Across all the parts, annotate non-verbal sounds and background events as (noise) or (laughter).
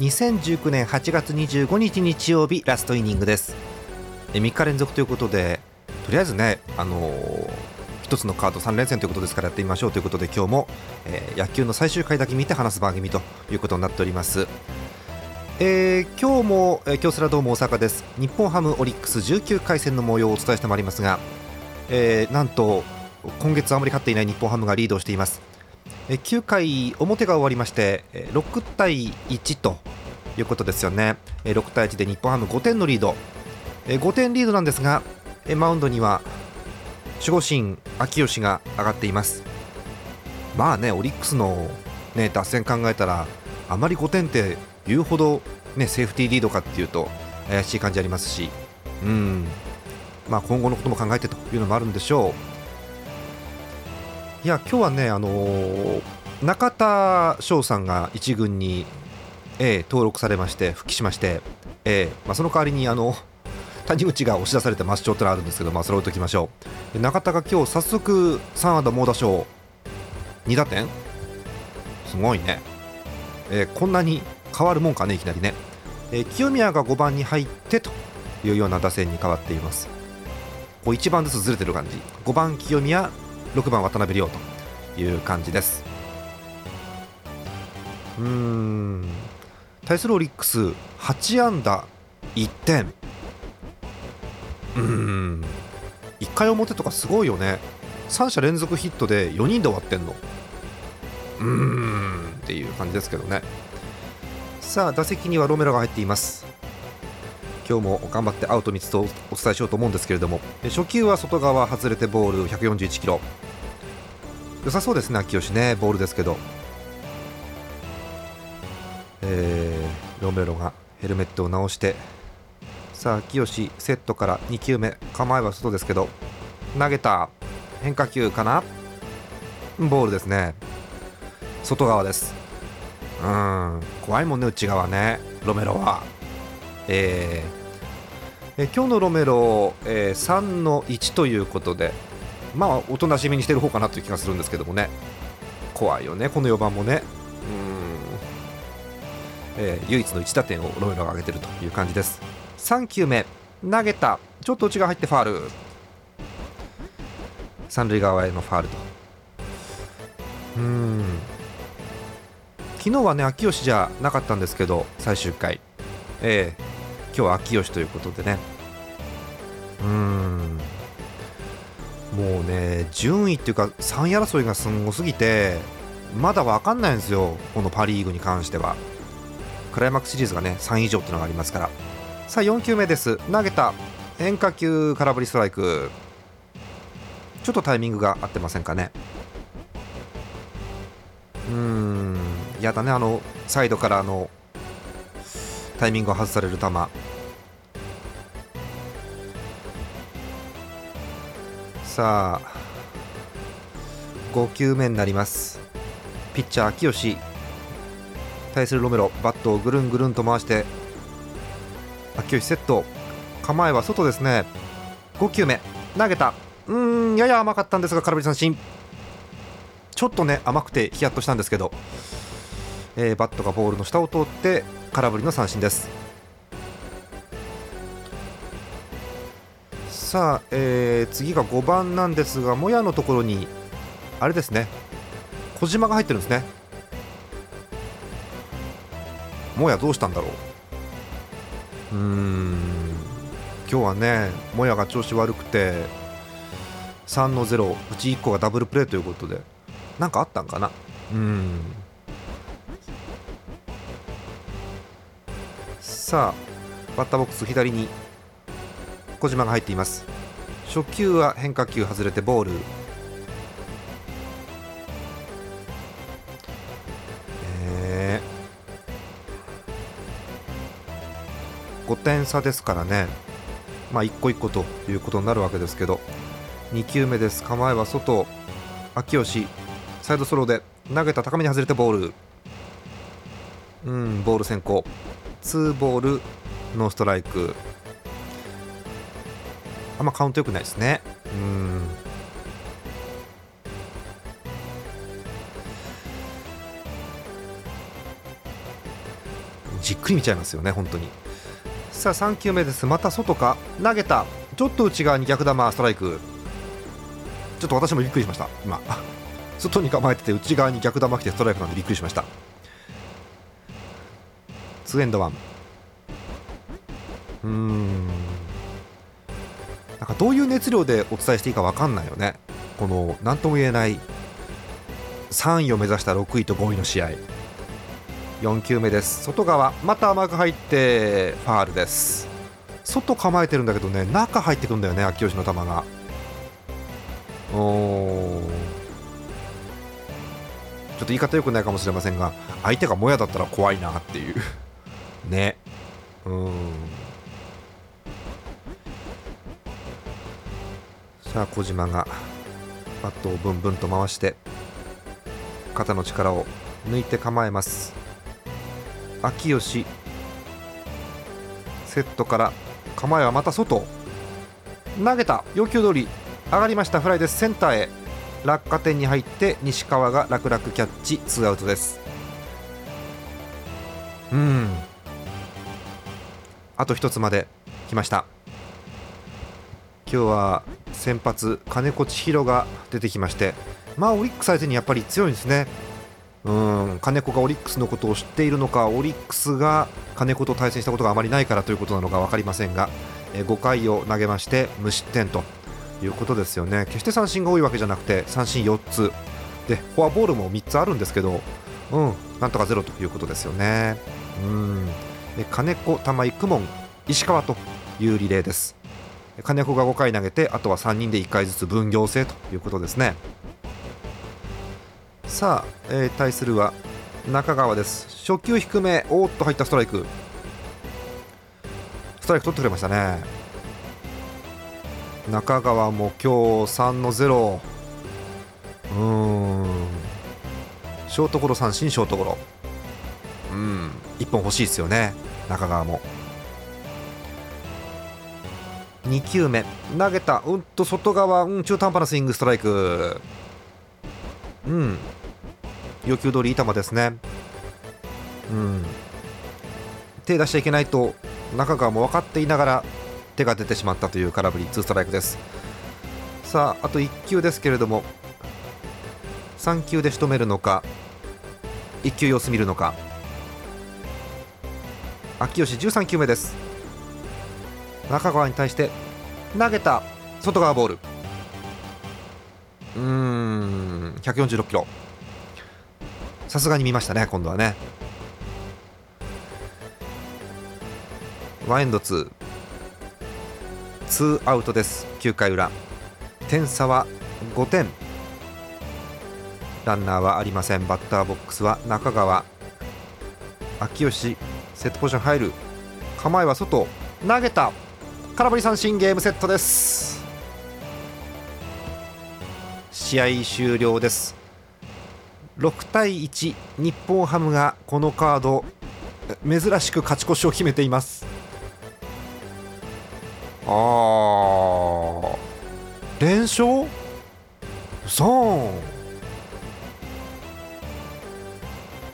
2019年8月25日日曜日ラストイニングです。3日連続ということでとりあえずねあのー、1つのカード3連戦ということですからやってみましょうということで今日も、えー、野球の最終回だけ見て話す番組ということになっております。えー、今日も、えー、京セラドーム大阪です。日本ハムオリックス19回戦の模様をお伝えしてまいりますが、えー、なんと今月あまり勝っていない日本ハムがリードしています。9回表が終わりまして6対1ということですよね。え6対1で日本ハム5点のリード。え5点リードなんですがえマウンドには守護神秋吉が上がっています。まあねオリックスの、ね、打線考えたらあまり5点って言うほど、ね、セーフティーリードかっていうと怪しい感じありますし。うん。まあ今後のことも考えてというのもあるんでしょう。いや今日はね、あのー、中田翔さんが1軍に、えー、登録されまして復帰しまして、えーまあ、その代わりにあの (laughs) 谷口が押し出されて抹消というのがあるんですけど、まあ、それを置いときましょう。中田が今日早速3安打猛打賞2打点？すごいね、えー、こんなに変わるもんかねいきなりね、えー、清宮が5番に入ってというような打線に変わっています。こう1番ずつずれてる感じ。5番清宮6番渡辺亮という感じです。うん。対するオリックス8安打1点うん。1回表とかすごいよね。3者連続ヒットで4人で終わってんの。うーん。っていう感じですけどね。さあ打席にはロメロが入っています。今日も頑張ってアウト3つとお伝えしようと思うんですけれども。初球は外側外れてボール141キロ。良さそうですね秋吉ね。ボールですけど。えー、ロメロがヘルメットを直して。さあ秋吉セットから2球目。構えは外ですけど。投げた。変化球かな。ボールですね。外側です。うん。怖いもんね内側ね。ロメロは。えー。え今日のロメロ、えー、3の1ということで。まあおとなしめにしてる方かなという気がするんですけどもね。怖いよねこの4番もね。うん、えー、唯一の1打点をロメロが上げているという感じです。3球目投げた。ちょっと内が入ってファール。三塁側へのファールと。うん。昨日はね秋吉じゃなかったんですけど最終回。ええ。ー今日は秋吉ということでね。うん。もうね順位っていうか3位争いがすごすぎてまだ分かんないんですよこのパ・リーグに関しては。クライマックスシリーズがね3以上っていうのがありますから。さあ4球目です。投げた。変化球空振りストライク。ちょっとタイミングが合ってませんかね。うん。やだねあのサイドからのタイミングを外される球。さあ5球目になります。ピッチャー秋吉。対するロメロバットをぐるんぐるんと回して秋吉セット。構えは外ですね。5球目投げた。うーんやや甘かったんですが空振り三振。ちょっとね甘くてヒヤッとしたんですけど、えー、バットがボールの下を通って空振りの三振です。さあ、えー、次が5番なんですがもやのところにあれですね。小島が入ってるんですね。もやどうしたんだろう。うーん。今日はねもやが調子悪くて3の0うち1個がダブルプレーということで何かあったんかな。うん。さあバッターボックス左に小島が入っています。初球は変化球外れてボール。5点差ですからね。まあ一個一個ということになるわけですけど。2球目です。構えは外秋吉サイドスローで投げた高めに外れてボール。うんボール先行。2ボールノーストライク。あんまカウントよくないですね。うん。じっくり見ちゃいますよね本当に。さあ3球目です。また外か。投げた。ちょっと内側に逆球ストライク。ちょっと私もびっくりしました。今。(laughs) 外に構えてて内側に逆球来てストライクなんでびっくりしました。2エンドワン。うーん。なんかどういう熱量でお伝えしていいか分かんないよね。この何とも言えない。3位を目指した6位と5位の試合。4球目です。外側また甘く入ってファールです。外構えてるんだけどね中入ってくんだよね秋吉の球が。おちょっと言い方よくないかもしれませんが相手がもやだったら怖いなっていう。(laughs) ね。うん。さあ小島がバットをブンブンと回して肩の力を抜いて構えます。秋吉。セットから。構えはまた外。投げた。要求通り。上がりました。フライです。センターへ。落下点に入って。西川が楽々キャッチ。ツーアウトです。うん。あと一つまで。来ました。今日は先発金子千尋が出てきまして。まあオリックス相手にやっぱり強いんですね。うん金子がオリックスのことを知っているのかオリックスが金子と対戦したことがあまりないからということなのか分かりませんが5回を投げまして無失点ということですよね決して三振が多いわけじゃなくて三振4つでフォアボールも3つあるんですけど、うん、なんとかゼロということですよね。うん金子、玉井、公文、石川というリレーです。金子が5回投げてあとは3人で1回ずつ分業制ということですね。さあ、えー、対するは中川です。初球低めおっと入ったストライク。ストライク取ってくれましたね。中川も今日3の0うん。ショートゴロ三振ショートゴロ。うん。1本欲しいですよね。中川も。2球目。投げた。うんと外側、うん、中途半端なスイングストライク。うん。要求通りいい球ですね。うん、手出しちゃいけないと中川も分かっていながら手が出てしまったという空振り2ストライクです。さああと1球ですけれども3球で仕留めるのか1球様子見るのか。秋吉13球目です。中川に対して投げた外側ボール。うーん146キロ。さすがに見ましたね今度はね。ワンエンド2ツーアウトです9回裏。点差は5点。ランナーはありません。バッターボックスは中川。秋吉セットポジション入る。構えは外。投げた。空振り三振ゲームセットです。試合終了です。6対1日本ハムがこのカード珍しく勝ち越しを決めています。あー。連勝？うそん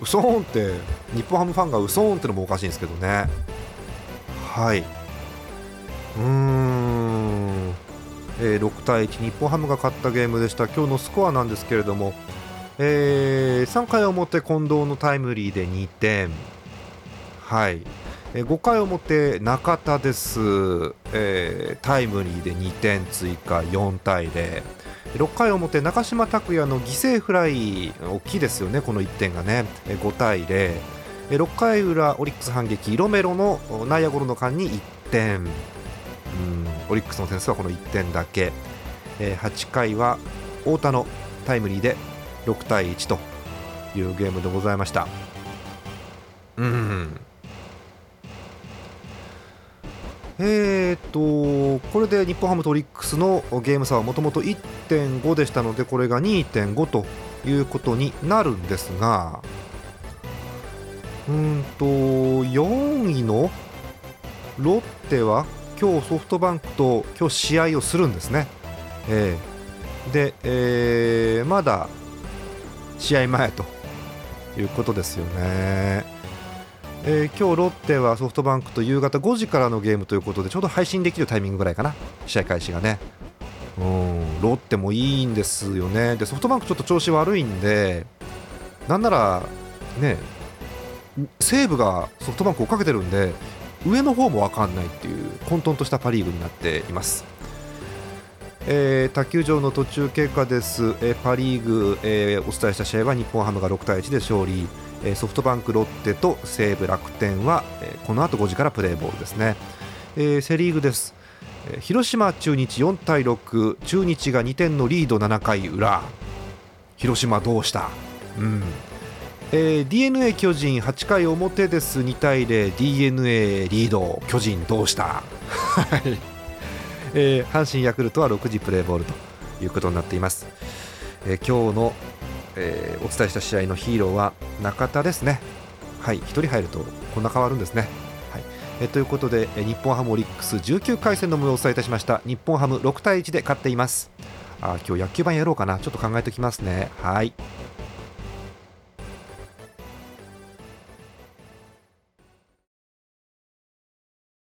うそんって日本ハムファンがうそんってのもおかしいんですけどね。はい。うーん、えー、6対1日本ハムが勝ったゲームでした。今日のスコアなんですけれどもえー、3回表近藤のタイムリーで2点。はい、えー、5回表中田です、えー、タイムリーで2点追加4対0 6回表中島拓也の犠牲フライ大きいですよねこの1点がね。5対0 6回裏オリックス反撃ロメロの内野ゴロの間に1点。うんオリックスの点数はこの1点だけ。8回は太田のタイムリーで6対1というゲームでございました。うん。えーとこれで日本ハムとオリックスのゲーム差はもともと1.5でしたのでこれが2.5ということになるんですがうんと4位のロッテは今日ソフトバンクと今日試合をするんですね。えー、で、えー、まだ試合前ということですよね。えー、今日ロッテはソフトバンクと夕方5時からのゲームということでちょうど配信できるタイミングぐらいかな試合開始がねうんロッテもいいんですよねでソフトバンクちょっと調子悪いんでなんならね西武がソフトバンクを追っかけてるんで上の方も分かんないっていう混沌としたパ・リーグになっています。えー、卓球場の途中経過です、えー、パ・リーグ、えー、お伝えした試合は日本ハムが6対1で勝利、えソフトバンク、ロッテと西武、楽天は、えこの後5時からプレーボールですね、えセ・リーグです、え広島、中日4対6中日が2点のリード7回裏。広島どうした、うん。えー、d n a 巨人8回表です。2対 0d n a リード。巨人どうした？(laughs) えー、阪神ヤクルトは6時プレーボールということになっています、えー、今日の、えー、お伝えした試合のヒーローは中田ですね。はい1人入るとこんな変わるんですね。はい。えということで、え日本ハムオリックス19回戦の模様をお伝えいたしました。日本ハム6対1で勝っています。あ今日野球盤やろうかな。ちょっと考えておきますね。はい。